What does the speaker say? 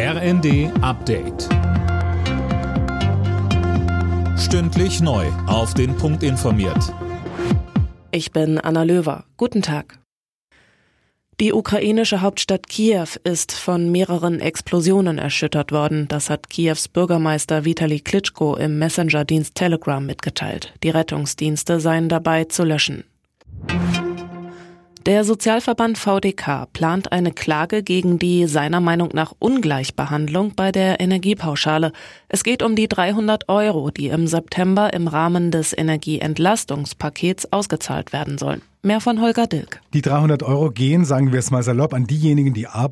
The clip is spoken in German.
RND Update. Stündlich neu. Auf den Punkt informiert. Ich bin Anna Löwer. Guten Tag. Die ukrainische Hauptstadt Kiew ist von mehreren Explosionen erschüttert worden. Das hat Kiews Bürgermeister Vitali Klitschko im Messenger-Dienst Telegram mitgeteilt. Die Rettungsdienste seien dabei zu löschen. Der Sozialverband VDK plant eine Klage gegen die seiner Meinung nach Ungleichbehandlung bei der Energiepauschale. Es geht um die 300 Euro, die im September im Rahmen des Energieentlastungspakets ausgezahlt werden sollen. Mehr von Holger Dilk. Die 300 Euro gehen, sagen wir es mal salopp, an diejenigen, die